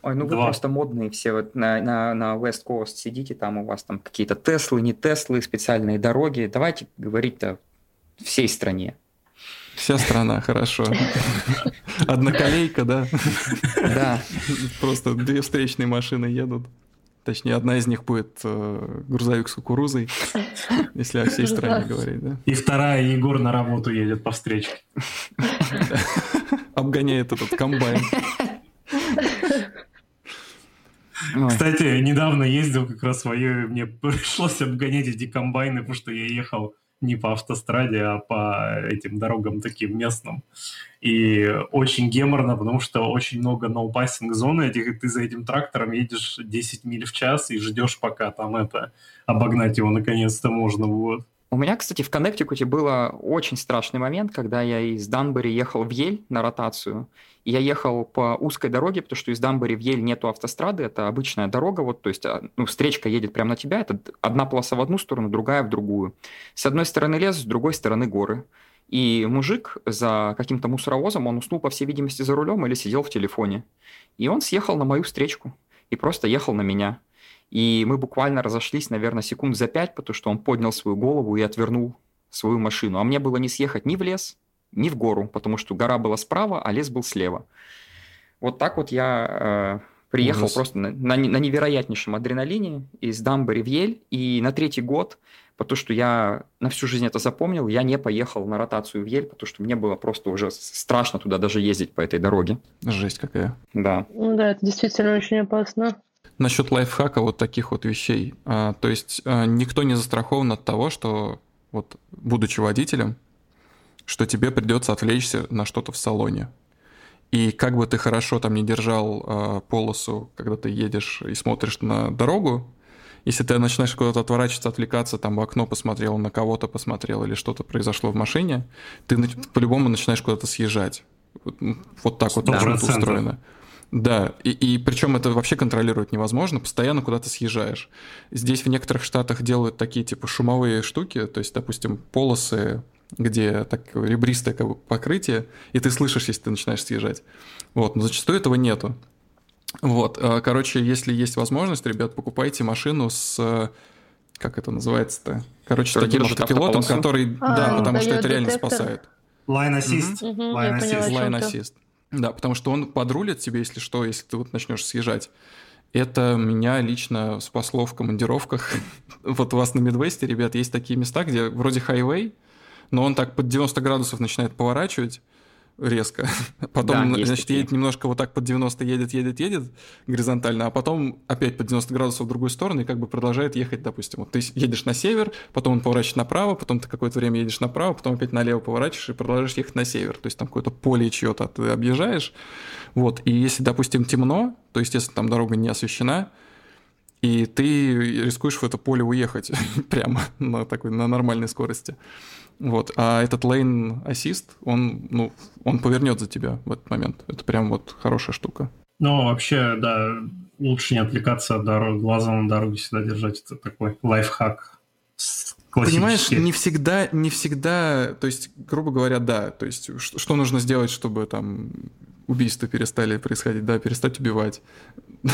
Ой, ну вы просто модные все вот на, на, на West Coast сидите, там у вас там какие-то Теслы, не Теслы, специальные дороги. Давайте говорить-то всей стране. Вся страна, хорошо. Одноколейка, да? Да. Просто две встречные машины едут. Точнее, одна из них будет э, грузовик с кукурузой, если о всей стране говорить, да? И вторая Егор на работу едет по встречке. Обгоняет этот комбайн. Кстати, недавно ездил как раз свое, мне пришлось обгонять эти комбайны, потому что я ехал не по автостраде, а по этим дорогам таким местным. И очень геморно, потому что очень много ноупассинг зоны этих, ты за этим трактором едешь 10 миль в час и ждешь, пока там это обогнать его наконец-то можно будет. У меня, кстати, в Коннектикуте было очень страшный момент, когда я из Данбери ехал в Ель на ротацию. И я ехал по узкой дороге, потому что из Данбери в Ель нету автострады, это обычная дорога, вот, то есть а, ну, встречка едет прямо на тебя, это одна полоса в одну сторону, другая в другую. С одной стороны лес, с другой стороны горы. И мужик за каким-то мусоровозом, он уснул, по всей видимости, за рулем или сидел в телефоне. И он съехал на мою встречку и просто ехал на меня. И мы буквально разошлись, наверное, секунд за пять, потому что он поднял свою голову и отвернул свою машину. А мне было не съехать ни в лес, ни в гору, потому что гора была справа, а лес был слева. Вот так вот я э, приехал Ужас. просто на, на, на невероятнейшем адреналине из Дамбери в Ель, и на третий год, потому что я на всю жизнь это запомнил, я не поехал на ротацию в Ель, потому что мне было просто уже страшно туда даже ездить по этой дороге. Жесть какая. Да. Ну да, это действительно очень опасно. Насчет лайфхака вот таких вот вещей. А, то есть а, никто не застрахован от того, что вот будучи водителем, что тебе придется отвлечься на что-то в салоне. И как бы ты хорошо там не держал э, полосу, когда ты едешь и смотришь на дорогу, если ты начинаешь куда-то отворачиваться, отвлекаться, там в окно посмотрел, на кого-то посмотрел или что-то произошло в машине, ты по-любому начинаешь куда-то съезжать. Вот так вот быть устроено. Да, и, и причем это вообще контролировать невозможно, постоянно куда-то съезжаешь. Здесь в некоторых штатах делают такие типа шумовые штуки, то есть, допустим, полосы, где так ребристое как бы, покрытие, и ты слышишь, если ты начинаешь съезжать. Вот, но зачастую этого нету. Вот, а, короче, если есть возможность, ребят, покупайте машину с как это называется-то? Короче, который таким автопилотом, который, а, да, потому что это реально спасает. Line assist. Угу. Line assist. Line assist. Да, потому что он подрулит тебе, если что, если ты вот начнешь съезжать. Это меня лично спасло в командировках. вот у вас на Мидвесте, ребят, есть такие места, где вроде хайвей, но он так под 90 градусов начинает поворачивать, резко. Потом, да, значит, такие. едет немножко вот так под 90, едет, едет, едет горизонтально, а потом опять под 90 градусов в другую сторону и как бы продолжает ехать, допустим. Вот ты едешь на север, потом он поворачивает направо, потом ты какое-то время едешь направо, потом опять налево поворачиваешь и продолжаешь ехать на север. То есть там какое-то поле чье-то ты объезжаешь. Вот. И если, допустим, темно, то, естественно, там дорога не освещена, и ты рискуешь в это поле уехать прямо на такой на нормальной скорости. Вот. А этот lane assist, он, ну, он повернет за тебя в этот момент. Это прям вот хорошая штука. Ну, вообще, да, лучше не отвлекаться от дороги, глаза на дороге всегда держать. Это такой лайфхак. Понимаешь, не всегда, не всегда, то есть, грубо говоря, да, то есть, что, что нужно сделать, чтобы там убийства перестали происходить, да, перестать убивать.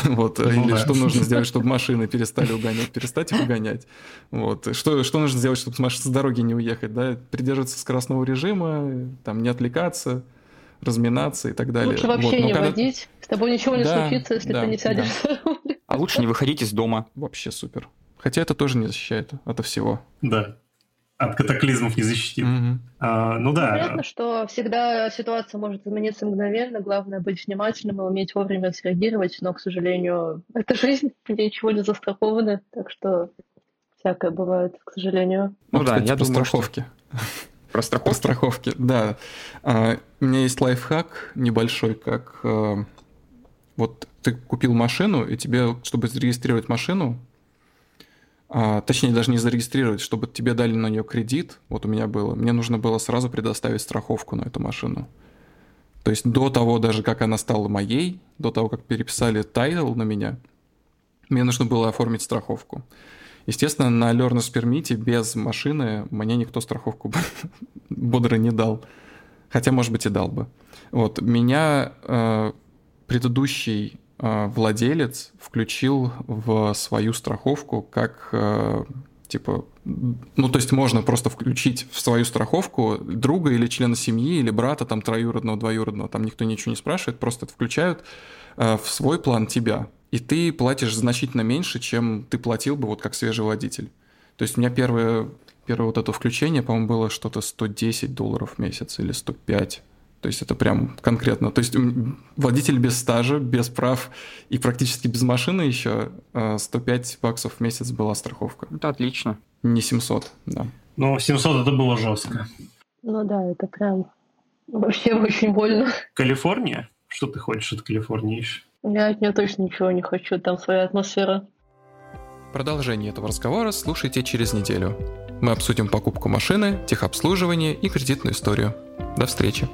Вот. Ну, Или да. что нужно сделать, чтобы машины перестали угонять, перестать их угонять. Вот. Что, что нужно сделать, чтобы с, дороги не уехать, да, придерживаться скоростного режима, там, не отвлекаться, разминаться и так далее. Лучше вообще вот. не когда... водить, с тобой ничего не да, случится, если да, ты не сядешь. Да. А лучше не выходить из дома. Вообще супер. Хотя это тоже не защищает от всего. Да от катаклизмов не защитит. Mm-hmm. А, ну да. Понятно, что всегда ситуация может измениться мгновенно. Главное быть внимательным и уметь вовремя среагировать. Но, к сожалению, это жизнь, ничего не застраховано. Так что всякое бывает, к сожалению. Ну, ну да, кстати, я по думаю, страховке. Про страховки? Про страховки, да. А, у меня есть лайфхак небольшой, как а, вот ты купил машину, и тебе, чтобы зарегистрировать машину, а, точнее даже не зарегистрировать, чтобы тебе дали на нее кредит, вот у меня было, мне нужно было сразу предоставить страховку на эту машину. То есть до того даже, как она стала моей, до того, как переписали title на меня, мне нужно было оформить страховку. Естественно, на Learner's Permit без машины мне никто страховку бодро не дал. Хотя, может быть, и дал бы. Вот, меня э, предыдущий владелец включил в свою страховку как э, типа, ну, то есть можно просто включить в свою страховку друга или члена семьи, или брата, там, троюродного, двоюродного, там никто ничего не спрашивает, просто это включают э, в свой план тебя. И ты платишь значительно меньше, чем ты платил бы вот как свежий водитель. То есть у меня первое, первое вот это включение, по-моему, было что-то 110 долларов в месяц или 105. То есть это прям конкретно. То есть водитель без стажа, без прав и практически без машины еще 105 а, баксов в месяц была страховка. Это отлично. Не 700, да. Ну, 700 это было жестко. Ну да, это прям вообще очень больно. Калифорния? Что ты хочешь от Калифорнии еще? Я от нее точно ничего не хочу, там своя атмосфера. Продолжение этого разговора слушайте через неделю. Мы обсудим покупку машины, техобслуживание и кредитную историю. До встречи.